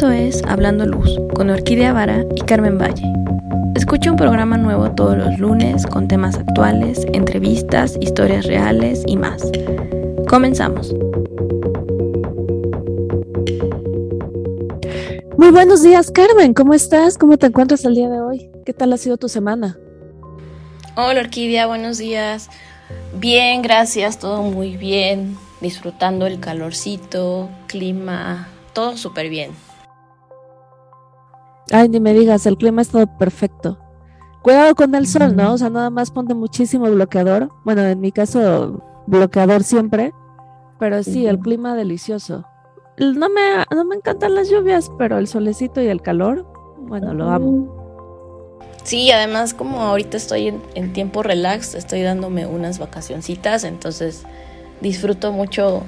Esto es Hablando Luz con Orquídea Vara y Carmen Valle. Escucha un programa nuevo todos los lunes con temas actuales, entrevistas, historias reales y más. Comenzamos. Muy buenos días, Carmen. ¿Cómo estás? ¿Cómo te encuentras el día de hoy? ¿Qué tal ha sido tu semana? Hola, Orquídea. Buenos días. Bien, gracias. Todo muy bien. Disfrutando el calorcito, clima, todo súper bien. Ay, ni me digas, el clima es todo perfecto. Cuidado con el sol, ¿no? O sea, nada más ponte muchísimo bloqueador. Bueno, en mi caso, bloqueador siempre. Pero sí, el clima delicioso. No me, no me encantan las lluvias, pero el solecito y el calor, bueno, lo amo. Sí, además como ahorita estoy en, en tiempo relax, estoy dándome unas vacacioncitas, entonces disfruto mucho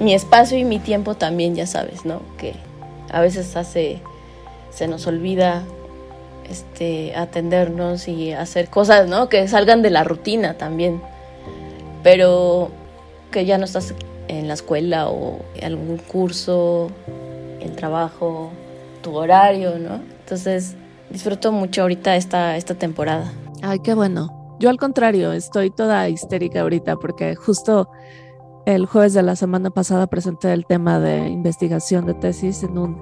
mi espacio y mi tiempo también, ya sabes, ¿no? Que a veces hace, se nos olvida este, atendernos y hacer cosas, ¿no? Que salgan de la rutina también. Pero que ya no estás en la escuela o algún curso, el trabajo, tu horario, ¿no? Entonces disfruto mucho ahorita esta, esta temporada. Ay, qué bueno. Yo al contrario, estoy toda histérica ahorita porque justo el jueves de la semana pasada presenté el tema de investigación de tesis en un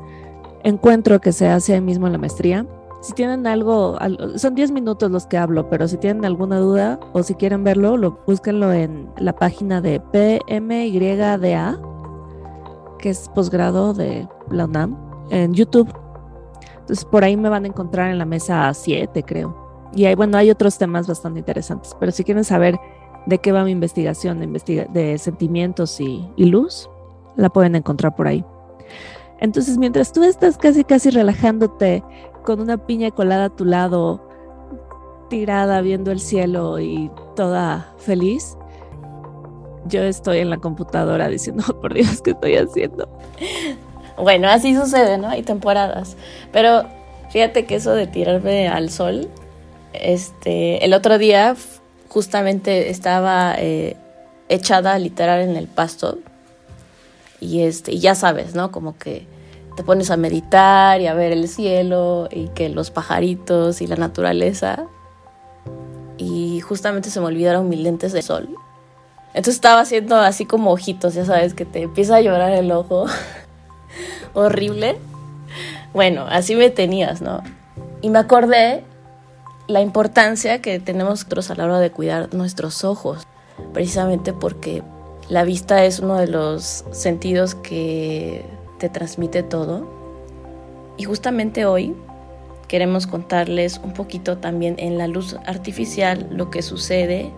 encuentro que se hace ahí mismo en la maestría. Si tienen algo, son 10 minutos los que hablo, pero si tienen alguna duda o si quieren verlo, lo, búsquenlo en la página de PMYDA, que es posgrado de la UNAM, en YouTube. Entonces por ahí me van a encontrar en la mesa 7, creo. Y ahí, bueno, hay otros temas bastante interesantes, pero si quieren saber de qué va mi investigación de, de sentimientos y, luz, la pueden encontrar por ahí. Entonces, mientras tú estás casi, casi relajándote con una piña colada a tu lado, tirada viendo el cielo y toda feliz, yo estoy en la computadora diciendo, oh, por Dios, ¿qué estoy haciendo? Bueno, así sucede, ¿no? Hay temporadas. Pero fíjate que eso de tirarme al sol, este, el otro día justamente estaba eh, echada literal en el pasto y este y ya sabes, ¿no? Como que te pones a meditar y a ver el cielo y que los pajaritos y la naturaleza y justamente se me olvidaron mis lentes de sol. Entonces estaba haciendo así como ojitos, ya sabes, que te empieza a llorar el ojo. Horrible. Bueno, así me tenías, ¿no? Y me acordé la importancia que tenemos nosotros a la hora de cuidar nuestros ojos, precisamente porque la vista es uno de los sentidos que te transmite todo. Y justamente hoy queremos contarles un poquito también en la luz artificial lo que sucede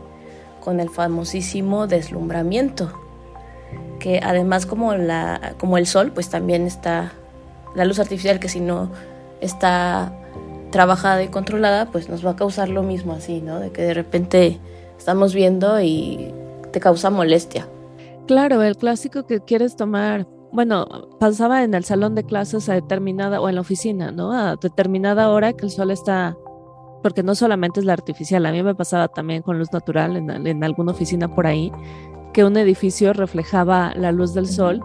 con el famosísimo deslumbramiento, que además como, la, como el sol, pues también está la luz artificial que si no está trabajada y controlada, pues nos va a causar lo mismo así, ¿no? De que de repente estamos viendo y te causa molestia. Claro, el clásico que quieres tomar, bueno, pasaba en el salón de clases a determinada, o en la oficina, ¿no? A determinada hora que el sol está, porque no solamente es la artificial, a mí me pasaba también con luz natural en, en alguna oficina por ahí, que un edificio reflejaba la luz del sol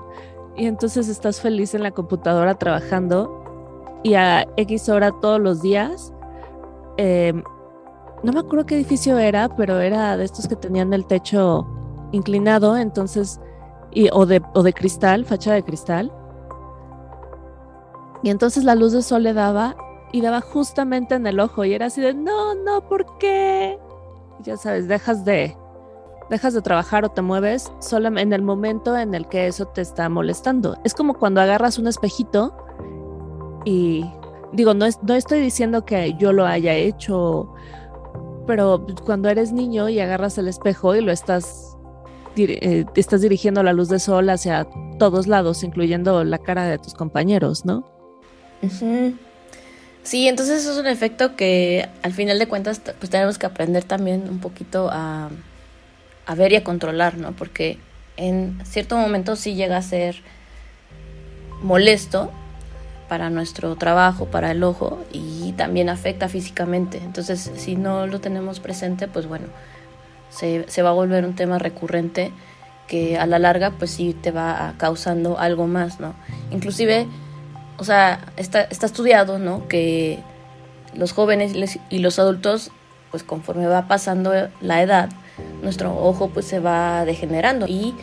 y entonces estás feliz en la computadora trabajando y a X hora todos los días. Em, no me acuerdo qué edificio era, pero era de estos que tenían el techo inclinado, entonces, y, o, de, de cristal, fachada de cristal. Y entonces la luz del sol le daba y daba justamente en el ojo y era así de, no, no, ¿por qué? ya sabes, dejas de, dejas de trabajar o te mueves solo en el momento en el que eso te está molestando. Es como cuando agarras un espejito y digo, no, no estoy diciendo que yo lo haya hecho, pero cuando eres niño y agarras el espejo y lo estás, eh, estás dirigiendo la luz de sol hacia todos lados, incluyendo la cara de tus compañeros, ¿no? Sí, entonces es un efecto que al final de cuentas pues tenemos que aprender también un poquito a ver y a controlar, ¿no? Porque en cierto momento sí llega a ser molesto para nuestro trabajo, para el ojo y también afecta físicamente. Entonces, si no lo tenemos presente, pues bueno, se, va a volver un tema recurrente que a la larga pues sí te va causando algo más, ¿no? Inclusive o sea, está, está estudiado, ¿no? Que los jóvenes y los adultos, pues conforme va pasando la edad, nuestro ojo pues se va degenerando y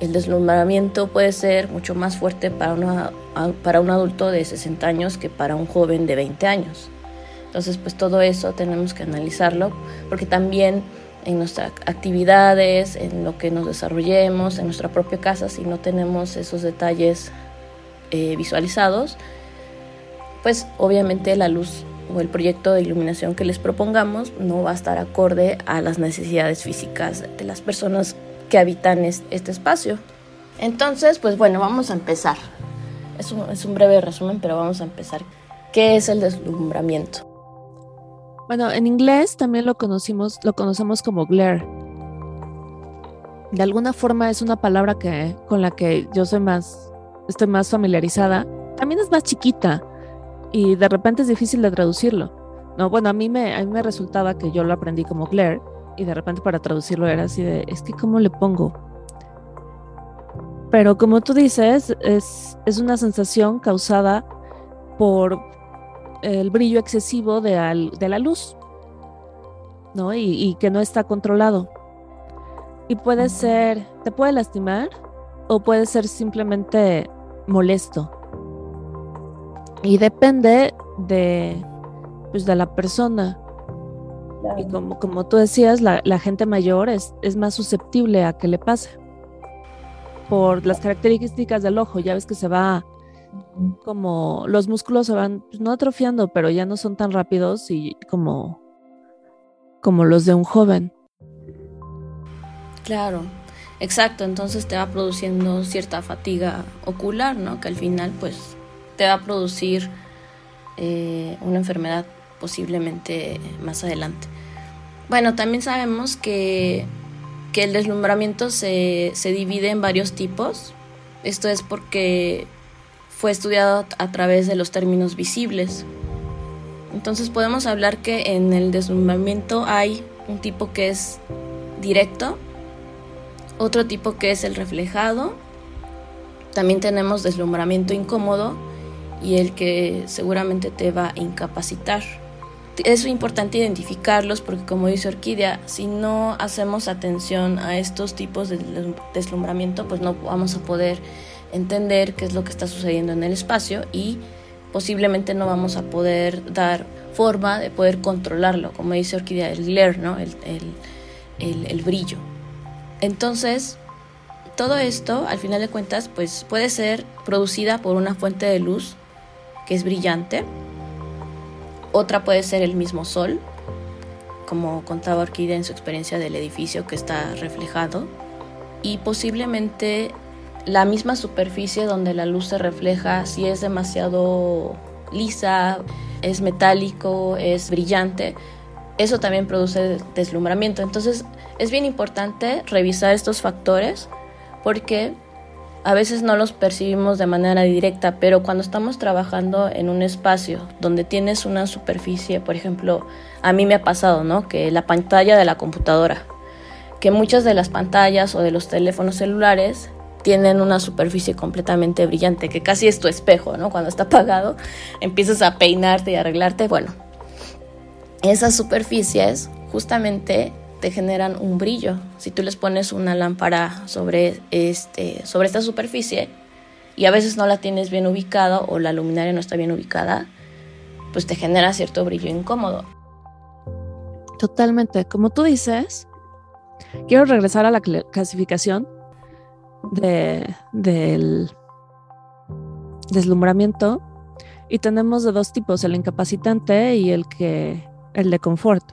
el deslumbramiento puede ser mucho más fuerte para, una, para un adulto de 60 años que para un joven de 20 años. Entonces, pues todo eso tenemos que analizarlo, porque también en nuestras actividades, en lo que nos desarrollemos, en nuestra propia casa, si no tenemos esos detalles eh, visualizados, pues obviamente la luz o el proyecto de iluminación que les propongamos no va a estar acorde a las necesidades físicas de las personas que habitan este espacio. Entonces, pues bueno, vamos a empezar. Es un, es un breve resumen, pero vamos a empezar. ¿Qué es el deslumbramiento? Bueno, en inglés también lo conocimos, lo conocemos como glare. De alguna forma es una palabra que con la que yo soy más, estoy más familiarizada. También es más chiquita y de repente es difícil de traducirlo. No, bueno, a mí me, a mí me resultaba que yo lo aprendí como glare y de repente para traducirlo era así de, es que ¿cómo le pongo? Pero como tú dices, es, es una sensación causada por el brillo excesivo de, de la luz, ¿no? Y, y, que no está controlado. Y puede ser, te puede lastimar o puede ser simplemente molesto. Y depende de, pues, de la persona. Y como, como tú decías, la, la gente mayor es, es, más susceptible a que le pase. Por las características del ojo, ya ves que se va como los músculos se van pues, no atrofiando, pero ya no son tan rápidos y como, como los de un joven. Claro, exacto. Entonces te va produciendo cierta fatiga ocular, ¿no? Que al final, pues, te va a producir eh, una enfermedad posiblemente más adelante. Bueno, también sabemos que, que el deslumbramiento se, se divide en varios tipos. Esto es porque fue estudiado a través de los términos visibles. Entonces podemos hablar que en el deslumbramiento hay un tipo que es directo, otro tipo que es el reflejado, también tenemos deslumbramiento incómodo y el que seguramente te va a incapacitar. Es importante identificarlos porque como dice Orquídea, si no hacemos atención a estos tipos de deslumbramiento, pues no vamos a poder entender qué es lo que está sucediendo en el espacio y posiblemente no vamos a poder dar forma de poder controlarlo, como dice Orquídea, el glare, ¿no? el, el, el, brillo. Entonces, todo esto, al final de cuentas, pues puede ser producida por una fuente de luz que es brillante, otra puede ser el mismo sol, como contaba Orquídea en su experiencia del edificio que está reflejado, y posiblemente la misma superficie donde la luz se refleja, si es demasiado lisa, es metálico, es brillante, eso también produce deslumbramiento. Entonces es bien importante revisar estos factores porque a veces no los percibimos de manera directa, pero cuando estamos trabajando en un espacio donde tienes una superficie, por ejemplo, a mí me ha pasado, ¿no? Que la pantalla de la computadora, que muchas de las pantallas o de los teléfonos celulares tienen una superficie completamente brillante, que casi es tu espejo, ¿no? Cuando está apagado, empiezas a peinarte y arreglarte. Bueno, esas superficies justamente te generan un brillo. Si tú les pones una lámpara sobre, este, sobre esta superficie y a veces no la tienes bien ubicada o la luminaria no está bien ubicada, pues te genera cierto brillo incómodo. Totalmente. Como tú dices, quiero regresar a la clasificación de, del deslumbramiento y tenemos de dos tipos, el incapacitante y el que el de confort.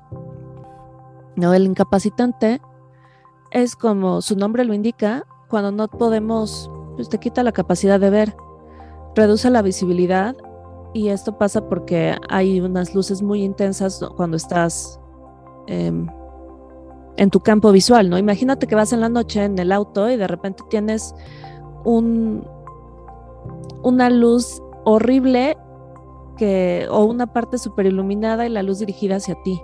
No, el incapacitante es como su nombre lo indica, cuando no podemos, pues te quita la capacidad de ver, reduce la visibilidad y esto pasa porque hay unas luces muy intensas cuando estás eh, en tu campo visual, ¿no? Imagínate que vas en la noche en el auto y de repente tienes un, una luz horrible que, o una parte súper iluminada y la luz dirigida hacia ti.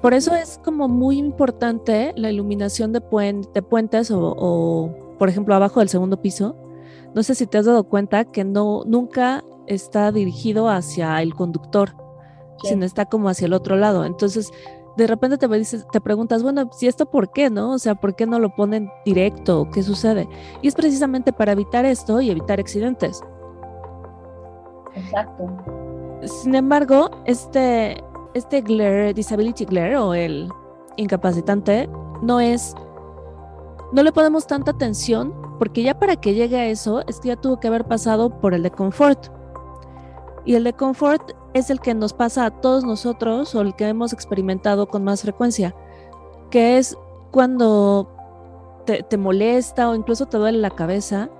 Por eso es como muy importante la iluminación de, puentes o, por ejemplo, abajo del segundo piso. no sé si te has dado cuenta que no, nunca está dirigido hacia el conductor, sino está como hacia el otro lado. Entonces, de repente te, dices, te preguntas, bueno, si esto por qué, ¿no? O sea, ¿por qué no lo ponen directo? ¿Qué sucede? Y es precisamente para evitar esto y evitar accidentes. Exacto. Sin embargo, este, este glare, disability glare o el incapacitante, no es, no le ponemos tanta atención porque ya para que llegue a eso es que ya tuvo que haber pasado por el de confort. Y el de confort es el que nos pasa a todos nosotros o el que hemos experimentado con más frecuencia, que es cuando te, molesta o incluso te duele la cabeza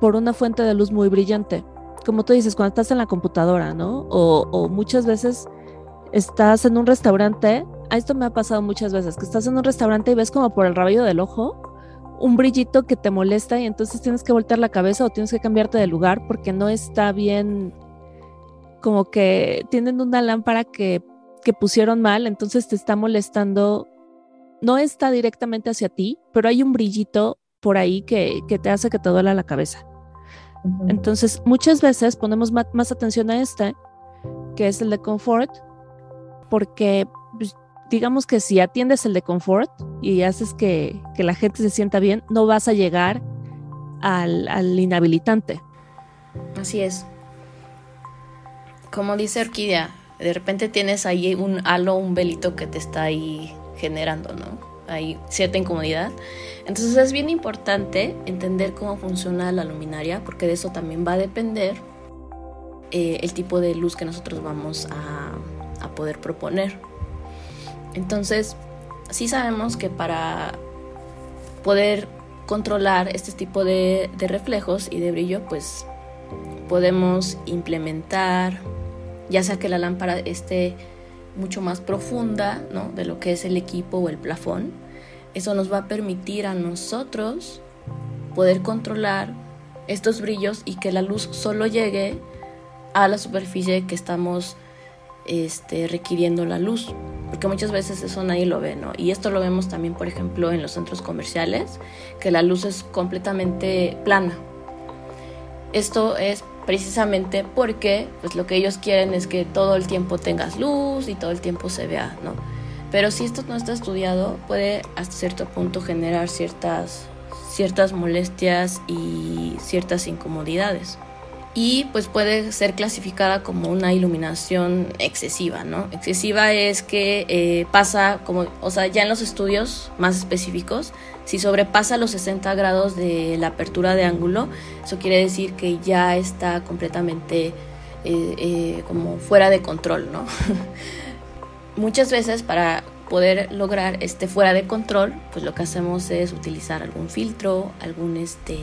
por una fuente de luz muy brillante. Como tú dices, cuando estás en la computadora, ¿no? O, o muchas veces estás en un restaurante, a esto me ha pasado muchas veces, que estás en un restaurante y ves como por el rabillo del ojo un brillito que te molesta y entonces tienes que voltear la cabeza o tienes que cambiarte de lugar porque no está bien como que tienen una lámpara que, pusieron mal, entonces te está molestando, no está directamente hacia ti, pero hay un brillito por ahí que, te hace que te duela la cabeza. Entonces, muchas veces ponemos más, atención a este, que es el de confort, porque pues, digamos que si atiendes el de confort y haces que, la gente se sienta bien, no vas a llegar al, al inhabilitante. Así es como dice Orquídea, de repente tienes ahí un halo, un velito que te está ahí generando, ¿no? Hay cierta incomodidad. Entonces es bien importante entender cómo funciona la luminaria, porque de eso también va a depender eh, el tipo de luz que nosotros vamos a, poder proponer. Entonces, sí sabemos que para poder controlar este tipo de, de reflejos y de brillo, pues podemos implementar ya sea que la lámpara esté mucho más profunda ¿no? de lo que es el equipo o el plafón. Eso nos va a permitir a nosotros poder controlar estos brillos y que la luz solo llegue a la superficie que estamos este, requiriendo la luz. Porque muchas veces eso nadie lo ve, ¿no? Y esto lo vemos también, por ejemplo, en los centros comerciales, que la luz es completamente plana. Esto es precisamente porque pues lo que ellos quieren es que todo el tiempo tengas luz y todo el tiempo se vea, ¿no? Pero si esto no está estudiado, puede hasta cierto punto generar ciertas, ciertas molestias y ciertas incomodidades y pues puede ser clasificada como una iluminación excesiva, ¿no? Excesiva es que eh, pasa como, o sea, ya en los estudios más específicos, si sobrepasa los 60 grados de la apertura de ángulo, eso quiere decir que ya está completamente eh, eh, como fuera de control, ¿no? Muchas veces para poder lograr este fuera de control, pues lo que hacemos es utilizar algún filtro, algún este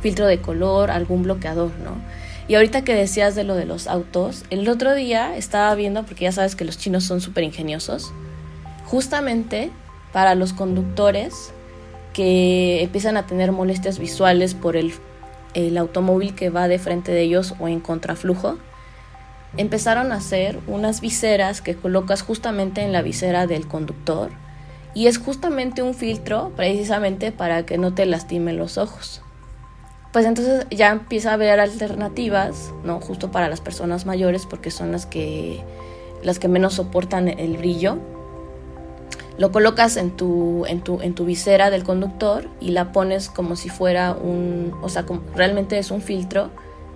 filtro de color, algún bloqueador, ¿no? Y ahorita que decías de lo de los autos, el otro día estaba viendo, porque ya sabes que los chinos son súper ingeniosos, justamente para los conductores que empiezan a tener molestias visuales por el, el automóvil que va de frente de ellos o en contraflujo, empezaron a hacer unas viseras que colocas justamente en la visera del conductor y es justamente un filtro precisamente para que no te lastimen los ojos pues entonces ya empieza a haber alternativas, ¿no? Justo para las personas mayores porque son las que las que menos soportan el brillo. Lo colocas en tu, en tu, en tu visera del conductor y la pones como si fuera un, o sea, realmente es un filtro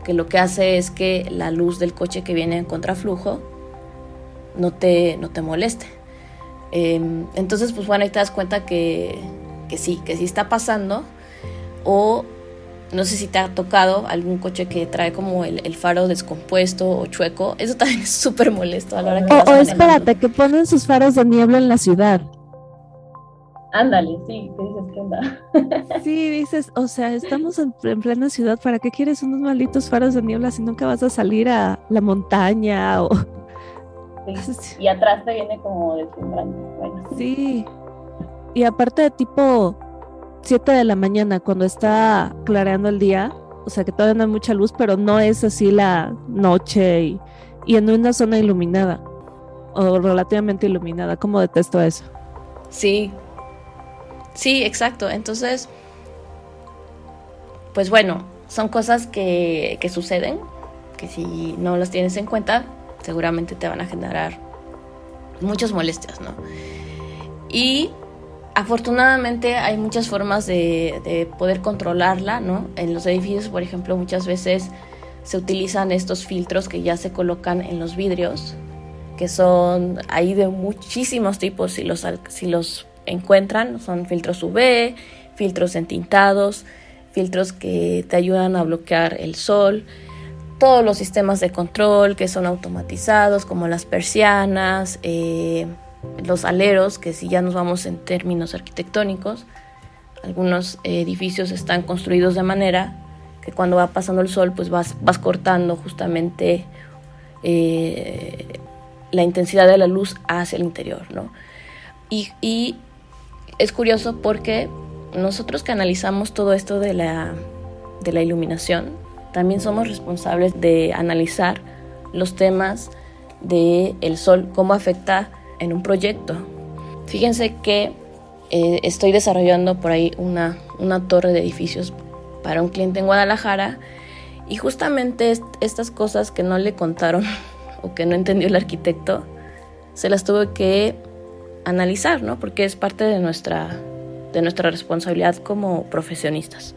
que lo que hace es que la luz del coche que viene en contraflujo no te, no te moleste. Em, entonces, pues bueno, ahí te das cuenta que, que sí, que sí está pasando. O no sé si te ha tocado algún coche que trae como el, faro descompuesto o chueco. Eso también es súper molesto a la hora que O, o espérate, que ponen sus faros de niebla en la ciudad. Ándale, sí, te dices qué onda. sí, dices, o sea, estamos en, plena ciudad, ¿para qué quieres unos malditos faros de niebla si nunca vas a salir a la montaña o... Sí. Y atrás te viene como deslumbrante. Bueno. Sí. Y aparte de tipo 7 de la mañana, cuando está clareando el día, o sea que todavía no hay mucha luz, pero no es así la noche y, en una zona iluminada o relativamente iluminada. ¿Cómo detesto eso? Sí, sí, exacto. Entonces, pues bueno, son cosas que, que suceden, que si no las tienes en cuenta, seguramente te van a generar muchas molestias, ¿no? Y afortunadamente hay muchas formas de, de, poder controlarla, ¿no? En los edificios, por ejemplo, muchas veces se utilizan estos filtros que ya se colocan en los vidrios, que son ahí de muchísimos tipos, si los, si los encuentran, son filtros UV, filtros entintados, filtros que te ayudan a bloquear el sol, todos los sistemas de control que son automatizados, como las persianas, eh, los aleros, que si ya nos vamos en términos arquitectónicos, algunos edificios están construidos de manera que cuando va pasando el sol, pues vas, vas cortando justamente eh, la intensidad de la luz hacia el interior, ¿no? Y, y es curioso porque nosotros que analizamos todo esto de la, de la iluminación, también somos responsables de analizar los temas del el sol, cómo afecta en un proyecto. Fíjense que eh, estoy desarrollando por ahí una, una torre de edificios para un cliente en Guadalajara y justamente estas cosas que no le contaron o que no entendió el arquitecto, se las tuve que analizar, ¿no? Porque es parte de nuestra, de nuestra responsabilidad como profesionistas.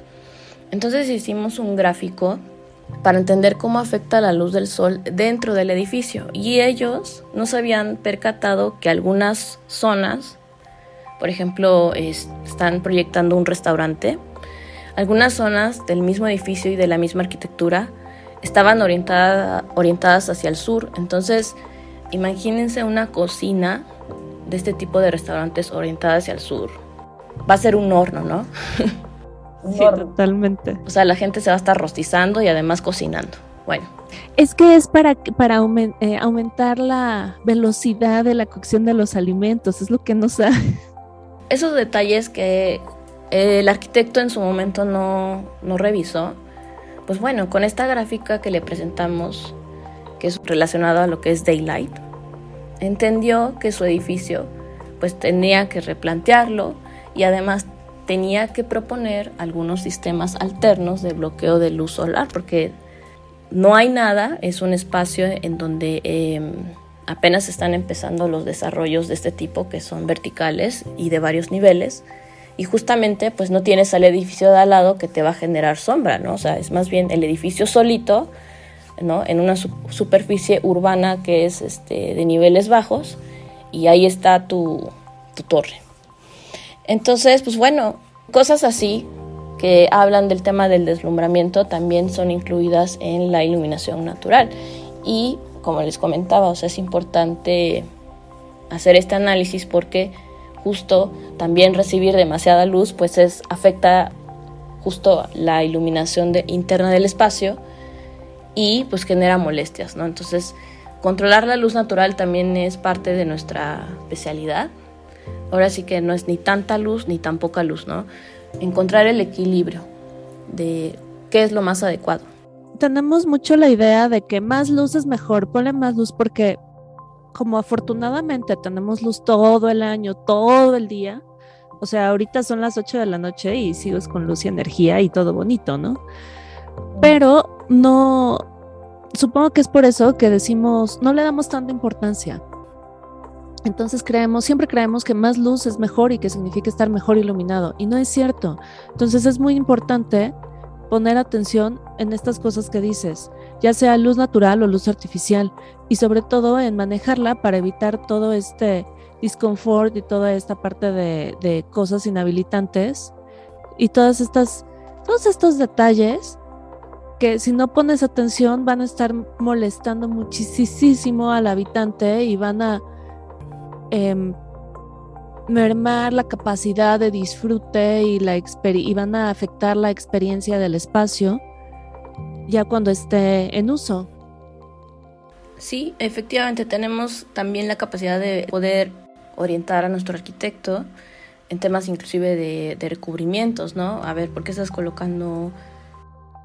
Entonces hicimos un gráfico para entender cómo afecta la luz del sol dentro del edificio y ellos no se habían percatado que algunas zonas, por ejemplo, están proyectando un restaurante, algunas zonas del mismo edificio y de la misma arquitectura estaban orientadas hacia el sur, entonces imagínense una cocina de este tipo de restaurantes orientada hacia el sur. Va a ser un horno, ¿no? sí, totalmente. O sea, la gente se va a estar rostizando y además cocinando. Bueno. Es que es para, para eh, aumentar la velocidad de la cocción de los alimentos, es lo que no sabe. Esos detalles que el arquitecto en su momento no, no revisó, pues bueno, con esta gráfica que le presentamos, que es relacionada a lo que es Daylight, entendió que su edificio pues tenía que replantearlo y además tenía que proponer algunos sistemas alternos de bloqueo de luz solar, porque no hay nada, es un espacio en donde em, apenas están empezando los desarrollos de este tipo, que son verticales y de varios niveles, y justamente pues no tienes al edificio de al lado que te va a generar sombra, ¿no? O sea, es más bien el edificio solito, ¿no? En una superficie urbana que es este, de niveles bajos, y ahí está tu, tu torre. Entonces, pues bueno, cosas así que hablan del tema del deslumbramiento también son incluidas en la iluminación natural. Y como les comentaba, o sea, es importante hacer este análisis porque justo también recibir demasiada luz pues es afecta justo la iluminación interna del espacio y pues genera molestias, ¿no? Entonces, controlar la luz natural también es parte de nuestra especialidad ahora sí que no es ni tanta luz ni tan poca luz, ¿no? Encontrar el equilibrio de qué es lo más adecuado. Tenemos mucho la idea de que más luz es mejor, ponle más luz porque como afortunadamente tenemos luz todo el año, todo el día, o sea, ahorita son las 8 de la noche y sigues con luz y energía y todo bonito, ¿no? Pero no, supongo que es por eso que decimos, no le damos tanta importancia. Entonces creemos, siempre creemos que más luz es mejor y que significa estar mejor iluminado. Y no es cierto. Entonces es muy importante poner atención en estas cosas que dices, ya sea luz natural o luz artificial, y sobre todo en manejarla para evitar todo este disconfort y toda esta parte de, de cosas inhabilitantes y todas estas, todos estos detalles que si no pones atención van a estar molestando muchísimo al habitante y van a Em, mermar la capacidad de disfrute y, la y van a afectar la experiencia del espacio ya cuando esté en uso. Sí, efectivamente tenemos también la capacidad de poder orientar a nuestro arquitecto en temas inclusive de, de recubrimientos, ¿no? A ver, ¿por qué estás colocando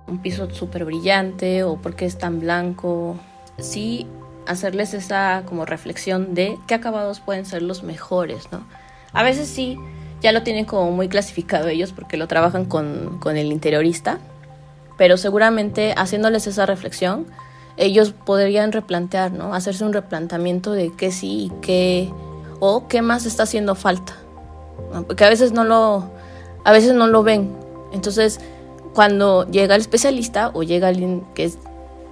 un piso súper brillante o por qué es tan blanco? Sí, hacerles esa como reflexión de qué acabados pueden ser los mejores, ¿no? A veces sí, ya lo tienen como muy clasificado ellos porque lo trabajan con, el interiorista, pero seguramente haciéndoles esa reflexión, ellos podrían replantear, ¿no? Hacerse un replanteamiento de qué sí y qué o qué más está haciendo falta. Porque a veces no lo a veces no lo ven. Entonces, cuando llega el especialista o llega alguien que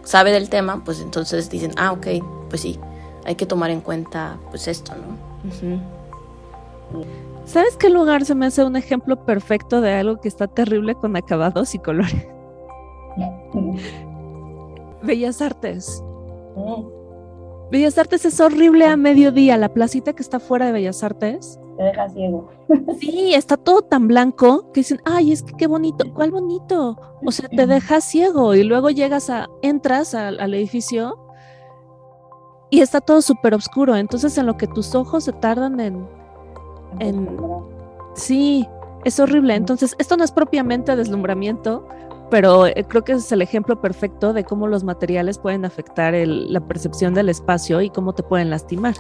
sabe del tema, pues entonces dicen, "Ah, ok, pues sí, hay que tomar en cuenta pues esto, ¿no?" ¿Sabes qué lugar se me hace un ejemplo perfecto de algo que está terrible con acabados y colores? Bellas Artes. Mm. Bellas Artes es horrible a mediodía. La placita que está fuera de Bellas Artes. Te deja ciego. Sí, está todo tan blanco que dicen, ay, es que qué bonito. ¿Cuál bonito? O sea, te deja ciego y luego llegas a, entras al, edificio y está todo súper oscuro. Entonces, en lo que tus ojos se tardan en, en. Sí, es horrible. Entonces, esto no es propiamente deslumbramiento, pero eh, creo que es el ejemplo perfecto de cómo los materiales pueden afectar la percepción del espacio y cómo te pueden lastimar.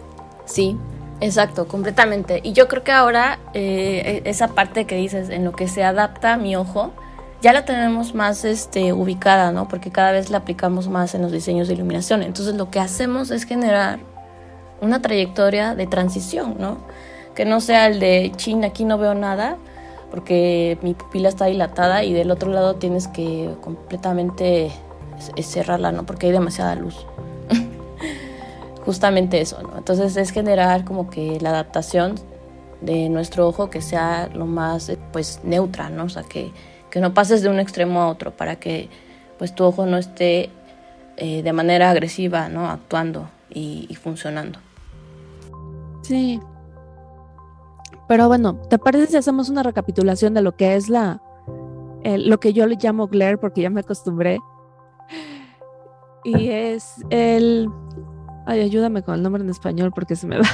Sí, exacto, completamente. Y yo creo que ahora eh, e, esa parte que dices, en lo que se adapta mi ojo, ya la tenemos más este, ubicada, ¿no? Porque cada vez la aplicamos más en los diseños de iluminación. Entonces lo que hacemos es generar una trayectoria de transición, ¿no? Que no sea el de, chin, aquí no veo nada, porque mi pupila está dilatada y del otro lado tienes que completamente cerrarla, ¿no? Porque hay demasiada luz. Justamente eso, ¿no? Entonces es generar como que la adaptación de nuestro ojo que sea lo más, pues, neutra, ¿no? O sea, que, que no pases de un extremo a otro para que, pues, tu ojo no esté eh, de manera agresiva, ¿no? Actuando y, y funcionando. Sí, pero bueno, ¿te parece si hacemos una recapitulación de lo que es la, lo que yo le llamo glare porque ya me acostumbré? Y es el, ay, ayúdame con el nombre en español porque se me va.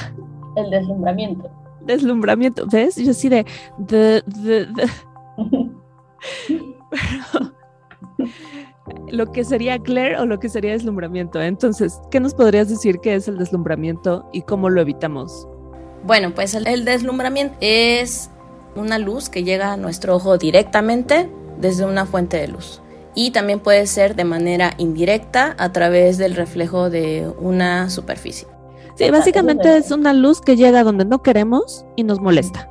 El deslumbramiento. Deslumbramiento, ¿ves? Yo sí de, de, de, lo que sería glare o lo que sería deslumbramiento. Entonces, ¿qué nos podrías decir que es el deslumbramiento y cómo lo evitamos? Bueno, pues el, deslumbramiento es una luz que llega a nuestro ojo directamente desde una fuente de luz. Y también puede ser de manera indirecta a través del reflejo de una superficie. Sí, básicamente es una luz que llega donde no queremos y nos molesta.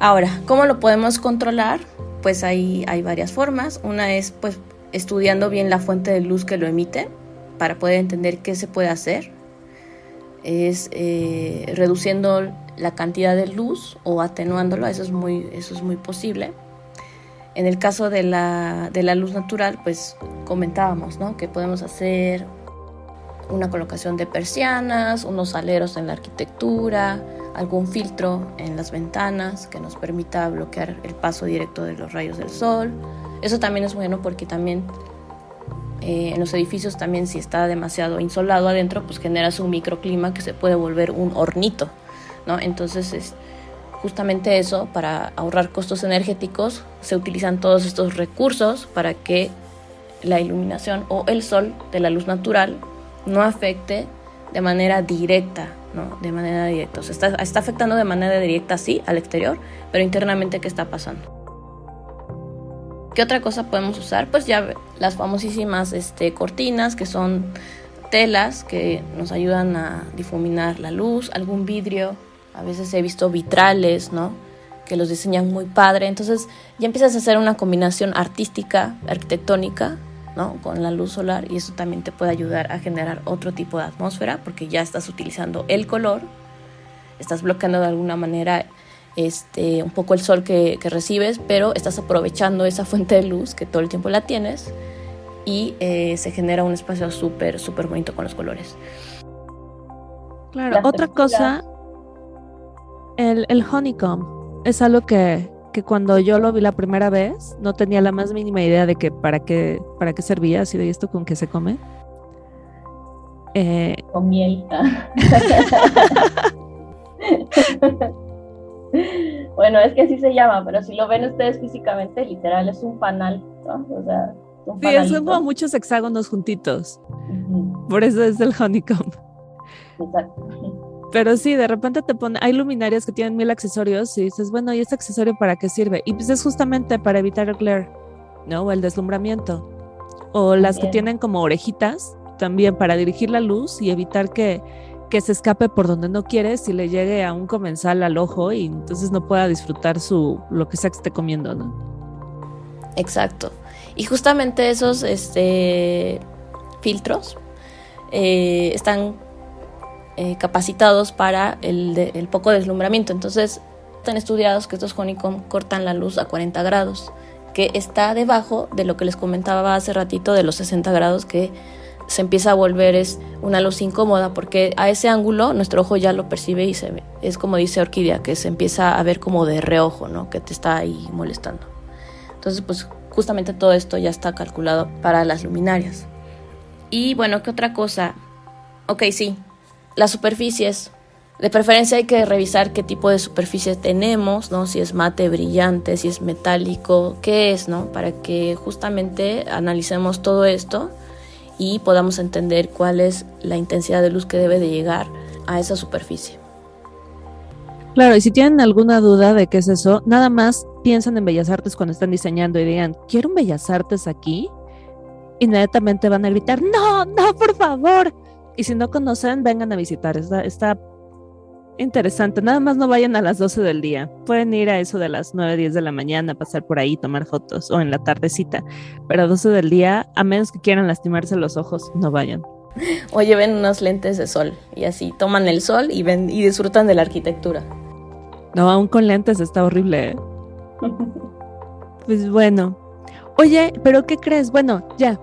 Ahora, ¿cómo lo podemos controlar? Pues hay, hay varias formas. Una es pues estudiando bien la fuente de luz que lo emite para poder entender qué se puede hacer es eh, reduciendo la cantidad de luz o atenuándolo, eso es muy, eso es muy posible. En el caso de la, de la luz natural, pues comentábamos ¿no? que podemos hacer una colocación de persianas, unos aleros en la arquitectura, algún filtro en las ventanas que nos permita bloquear el paso directo de los rayos del sol. Eso también es bueno porque también eh, en los edificios también si está demasiado insolado adentro, pues generas un microclima que se puede volver un hornito, ¿no? Entonces es justamente eso, para ahorrar costos energéticos, se utilizan todos estos recursos para que la iluminación o el sol de la luz natural no afecte de manera directa, ¿no? De manera directa. Está, está afectando de manera directa, sí, al exterior, pero internamente, ¿qué está pasando? ¿Qué otra cosa podemos usar? Pues ya las famosísimas este, cortinas, que son telas que nos ayudan a difuminar la luz, algún vidrio, a veces he visto vitrales, ¿no? Que los diseñan muy padre. Entonces ya empiezas a hacer una combinación artística, arquitectónica, ¿no? Con la luz solar y eso también te puede ayudar a generar otro tipo de atmósfera porque ya estás utilizando el color, estás bloqueando de alguna manera este, un poco el sol que, recibes, pero estás aprovechando esa fuente de luz que todo el tiempo la tienes y eh, se genera un espacio súper, súper bonito con los colores. Claro, otra cosa, el, el, honeycomb es algo que, que, cuando yo lo vi la primera vez no tenía la más mínima idea de que para qué, para qué servía, así de esto con qué se come. Eh, con miel. bueno, es que así se llama, pero si lo ven ustedes físicamente, literal es un panal, ¿no? O sea, un sí, son como muchos hexágonos juntitos. Por eso es el honeycomb. Exacto. Pero sí, de repente te pone, hay luminarias que tienen mil accesorios y dices, bueno, ¿y este accesorio para qué sirve? Y pues es justamente para evitar el glare, ¿no? O el deslumbramiento. O las que tienen como orejitas, también para dirigir la luz y evitar que, que se escape por donde no quieres y le llegue a un comensal al ojo y entonces no pueda disfrutar su lo que sea que esté comiendo, ¿no? Exacto. Y justamente esos este, filtros eh, están eh, capacitados para el, poco deslumbramiento. Entonces, están estudiados que estos Honeycomb cortan la luz a 40 grados, que está debajo de lo que les comentaba hace ratito de los 60 grados, que se empieza a volver es una luz incómoda, porque a ese ángulo nuestro ojo ya lo percibe y se ve. Es como dice Orquídea, que se empieza a ver como de reojo, ¿no? Que te está ahí molestando. Entonces, pues justamente todo esto ya está calculado para las luminarias. Y bueno, ¿qué otra cosa? Ok, sí, las superficies. De preferencia hay que revisar qué tipo de superficie tenemos, ¿no? Si es mate, brillante, si es metálico, qué es, ¿no? Para que justamente analicemos todo esto y podamos entender cuál es la intensidad de luz que debe de llegar a esa superficie. Claro, y si tienen alguna duda de qué es eso, nada más piensan en Bellas Artes cuando están diseñando y digan, quiero un Bellas Artes aquí inmediatamente van a gritar, no, no, por favor. Y si no conocen, vengan a visitar. Está, está interesante. Nada más no vayan a las 12 del día. Pueden ir a eso de las 9, 10 de la mañana, pasar por ahí, tomar fotos o en la tardecita. Pero a 12 del día, a menos que quieran lastimarse los ojos, no vayan. O lleven unos lentes de sol y así toman el sol y ven y disfrutan de la arquitectura. No, aún con lentes está horrible. ¿eh? pues bueno. Oye, pero ¿qué crees? Bueno, ya,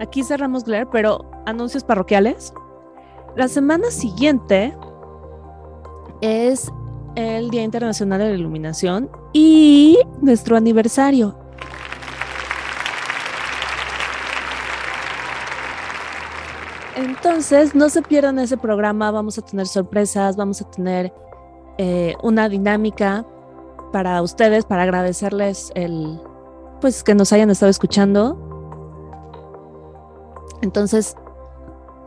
aquí cerramos Claire, pero anuncios parroquiales. La semana siguiente es el Día Internacional de la Iluminación y nuestro aniversario. Entonces, no se pierdan ese programa, vamos a tener sorpresas, vamos a tener eh, una dinámica para ustedes, para agradecerles el, pues que nos hayan estado escuchando entonces,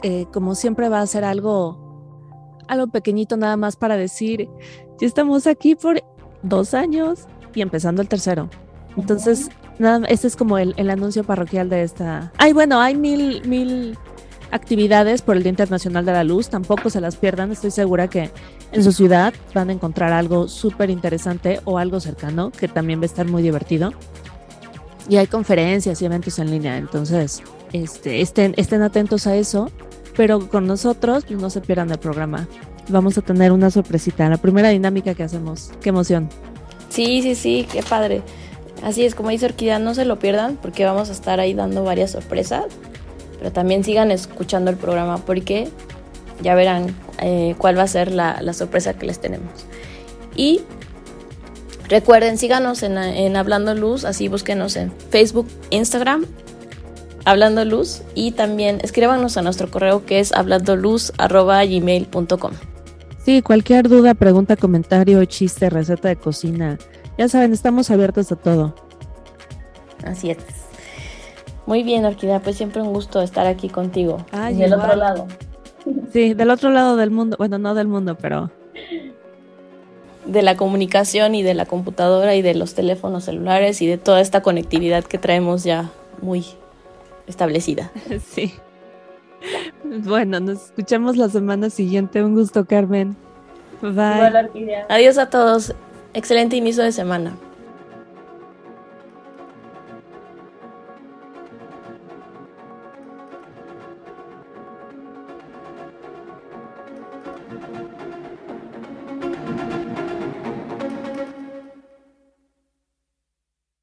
eh, como siempre va a ser algo, algo pequeñito nada más para decir, ya estamos aquí por dos años y empezando el tercero. Entonces, nada, este es como el, el, anuncio parroquial de esta. Ay, bueno, hay mil, mil actividades por el Día Internacional de la Luz, tampoco se las pierdan, estoy segura que en su ciudad van a encontrar algo súper interesante o algo cercano que también va a estar muy divertido. Y hay conferencias y eventos en línea, entonces este, estén, estén atentos a eso, pero con nosotros pues, no se pierdan el programa. Vamos a tener una sorpresita, la primera dinámica que hacemos. Qué emoción. Sí, sí, sí, qué padre. Así es, como dice Orquídea, no se lo pierdan porque vamos a estar ahí dando varias sorpresas, pero también sigan escuchando el programa porque ya verán eh, cuál va a ser la, la, sorpresa que les tenemos. Y recuerden, síganos en, en Hablando Luz, así búsquenos en Facebook, Instagram Hablando Luz y también escríbanos a nuestro correo que es hablandoluz.gmail.com. Sí, cualquier duda, pregunta, comentario, chiste, receta de cocina. Ya saben, estamos abiertos a todo. Así es. Muy bien, Orquídea, pues siempre un gusto estar aquí contigo. y del otro lado. Sí, del otro lado del mundo. Bueno, no del mundo, pero. De la comunicación y de la computadora y de los teléfonos celulares y de toda esta conectividad que traemos ya muy establecida. Sí. Bueno, nos escuchamos la semana siguiente. Un gusto, Carmen. Bye. Adiós a todos. Excelente inicio de semana.